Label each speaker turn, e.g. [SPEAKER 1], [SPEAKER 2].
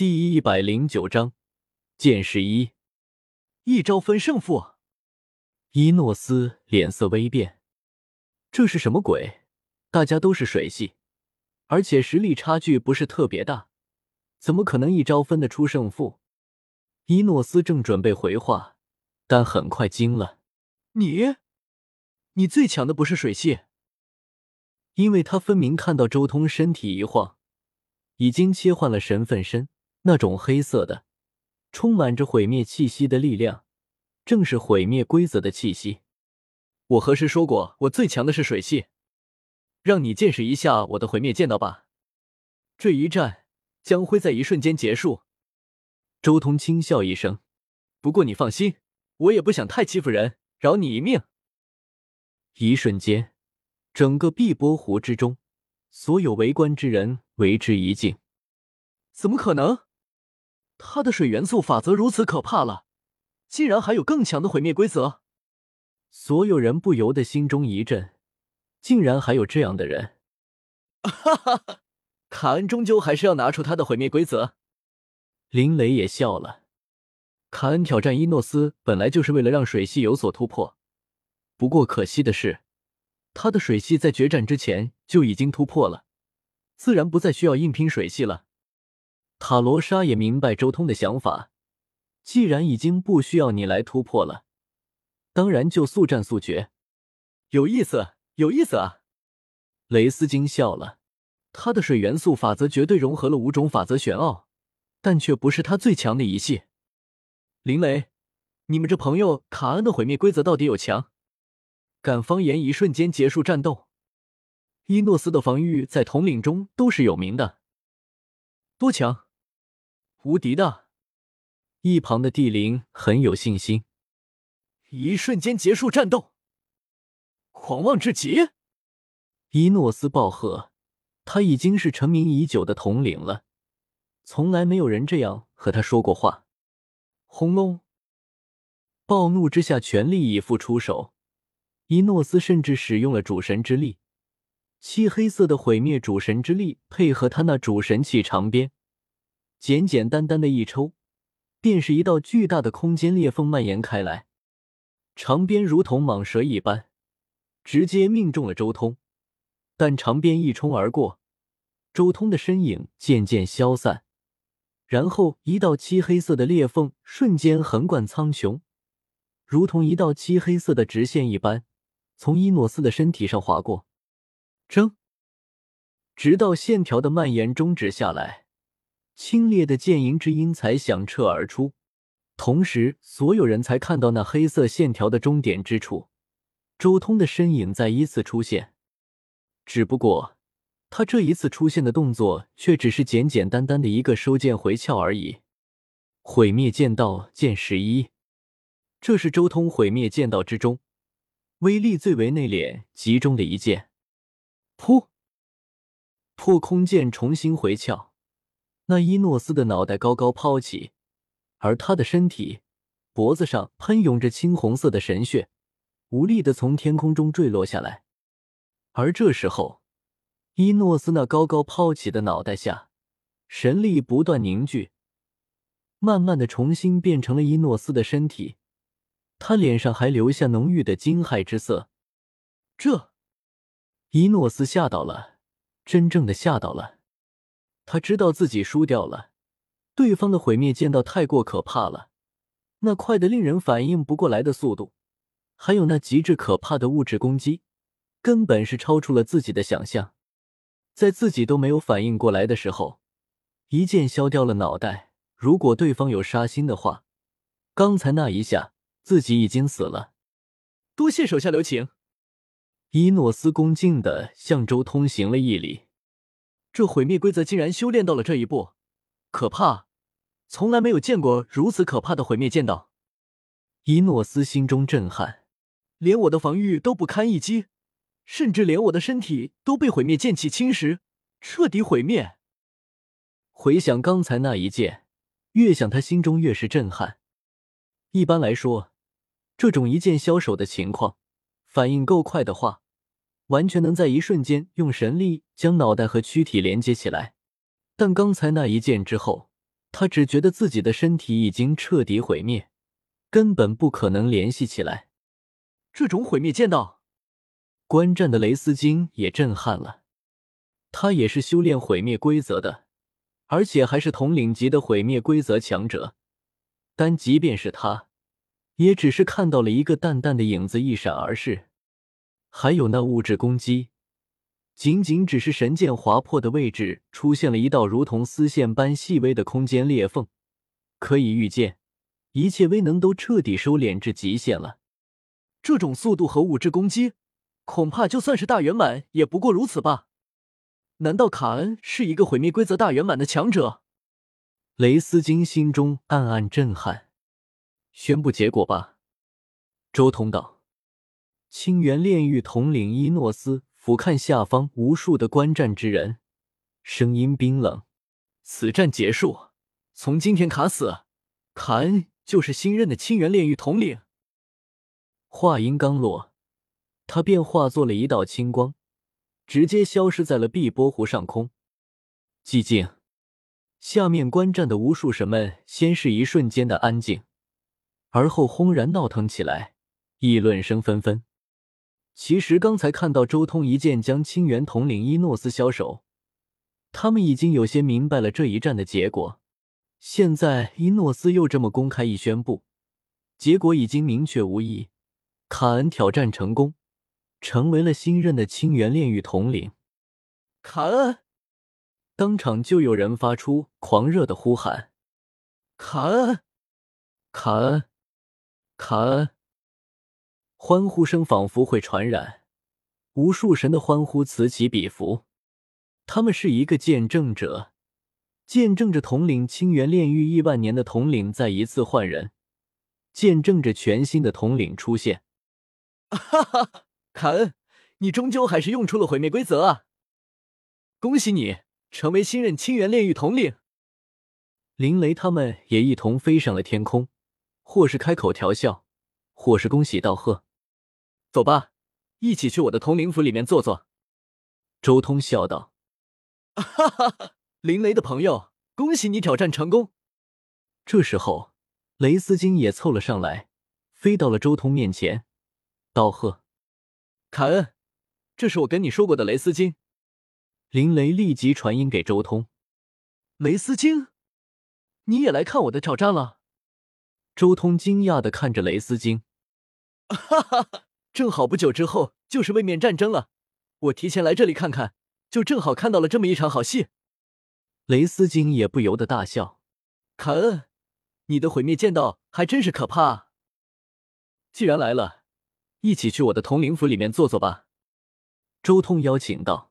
[SPEAKER 1] 第一百零九章，剑十一，一招分胜负。伊诺斯脸色微变，这是什么鬼？大家都是水系，而且实力差距不是特别大，怎么可能一招分得出胜负？伊诺斯正准备回话，但很快惊了：“你，你最强的不是水系？”因为他分明看到周通身体一晃，已经切换了神分身。那种黑色的、充满着毁灭气息的力量，正是毁灭规则的气息。我何时说过我最强的是水系？让你见识一下我的毁灭剑道吧！这一战将会在一瞬间结束。周通轻笑一声：“不过你放心，我也不想太欺负人，饶你一命。”一瞬间，整个碧波湖之中，所有围观之人为之一静：“怎么可能？”他的水元素法则如此可怕了，竟然还有更强的毁灭规则！所有人不由得心中一震，竟然还有这样的人！哈哈哈！卡恩终究还是要拿出他的毁灭规则。林雷也笑了。卡恩挑战伊诺斯本来就是为了让水系有所突破，不过可惜的是，他的水系在决战之前就已经突破了，自然不再需要硬拼水系了。塔罗莎也明白周通的想法，既然已经不需要你来突破了，当然就速战速决。有意思，有意思啊！雷斯金笑了，他的水元素法则绝对融合了五种法则玄奥，但却不是他最强的一系。林雷，你们这朋友卡恩的毁灭规则到底有强？敢方言一瞬间结束战斗。伊诺斯的防御在统领中都是有名的，多强？无敌的，一旁的帝灵很有信心。一瞬间结束战斗，狂妄至极！伊诺斯暴喝，他已经是成名已久的统领了，从来没有人这样和他说过话。轰隆！暴怒之下，全力以赴出手。伊诺斯甚至使用了主神之力，漆黑色的毁灭主神之力配合他那主神器长鞭。简简单单的一抽，便是一道巨大的空间裂缝蔓延开来，长鞭如同蟒蛇一般，直接命中了周通。但长鞭一冲而过，周通的身影渐渐消散，然后一道漆黑色的裂缝瞬间横贯苍穹，如同一道漆黑色的直线一般，从伊诺斯的身体上划过，争，直到线条的蔓延终止下来。清冽的剑吟之音才响彻而出，同时所有人才看到那黑色线条的终点之处，周通的身影再一次出现。只不过，他这一次出现的动作却只是简简单单的一个收剑回鞘而已。毁灭剑道剑十一，这是周通毁灭剑道之中威力最为内敛、集中的一剑。噗！破空剑重新回鞘。那伊诺斯的脑袋高高抛起，而他的身体脖子上喷涌着青红色的神血，无力的从天空中坠落下来。而这时候，伊诺斯那高高抛起的脑袋下，神力不断凝聚，慢慢的重新变成了伊诺斯的身体。他脸上还留下浓郁的惊骇之色。这，伊诺斯吓到了，真正的吓到了。他知道自己输掉了，对方的毁灭剑道太过可怕了，那快的令人反应不过来的速度，还有那极致可怕的物质攻击，根本是超出了自己的想象。在自己都没有反应过来的时候，一剑削掉了脑袋。如果对方有杀心的话，刚才那一下自己已经死了。多谢手下留情。伊诺斯恭敬的向周通行了一礼。这毁灭规则竟然修炼到了这一步，可怕！从来没有见过如此可怕的毁灭剑道。伊诺斯心中震撼，连我的防御都不堪一击，甚至连我的身体都被毁灭剑气侵蚀，彻底毁灭。回想刚才那一剑，越想他心中越是震撼。一般来说，这种一剑消手的情况，反应够快的话。完全能在一瞬间用神力将脑袋和躯体连接起来，但刚才那一剑之后，他只觉得自己的身体已经彻底毁灭，根本不可能联系起来。这种毁灭剑道，观战的雷斯金也震撼了。他也是修炼毁灭规则的，而且还是统领级的毁灭规则强者。但即便是他，也只是看到了一个淡淡的影子一闪而逝。还有那物质攻击，仅仅只是神剑划破的位置出现了一道如同丝线般细微的空间裂缝，可以预见，一切威能都彻底收敛至极限了。这种速度和物质攻击，恐怕就算是大圆满也不过如此吧？难道卡恩是一个毁灭规则大圆满的强者？雷斯金心中暗暗震撼。宣布结果吧，周通道。清源炼狱统领伊诺斯俯瞰下方无数的观战之人，声音冰冷：“此战结束，从今天卡死，卡恩就是新任的清源炼狱统领。”话音刚落，他便化作了一道青光，直接消失在了碧波湖上空。寂静，下面观战的无数神们先是一瞬间的安静，而后轰然闹腾起来，议论声纷纷。其实刚才看到周通一剑将清源统领伊诺斯消手，他们已经有些明白了这一战的结果。现在伊诺斯又这么公开一宣布，结果已经明确无疑。卡恩挑战成功，成为了新任的清源炼狱统领。卡恩，当场就有人发出狂热的呼喊：“卡恩，卡恩，卡恩！”欢呼声仿佛会传染，无数神的欢呼此起彼伏。他们是一个见证者，见证着统领清源炼狱亿万年的统领再一次换人，见证着全新的统领出现。哈哈，卡恩，你终究还是用出了毁灭规则啊！恭喜你成为新任清源炼狱统领。林雷他们也一同飞上了天空，或是开口调笑，或是恭喜道贺。走吧，一起去我的统领府里面坐坐。”周通笑道。“哈哈哈，林雷的朋友，恭喜你挑战成功。”这时候，雷斯金也凑了上来，飞到了周通面前，道贺：“凯恩，这是我跟你说过的雷斯金。”林雷立即传音给周通：“雷斯金，你也来看我的挑战了？”周通惊讶的看着雷斯金：“哈哈哈。”正好不久之后就是卫冕战争了，我提前来这里看看，就正好看到了这么一场好戏。雷斯金也不由得大笑：“凯恩，你的毁灭剑道还真是可怕啊！”既然来了，一起去我的统领府里面坐坐吧。”周通邀请道。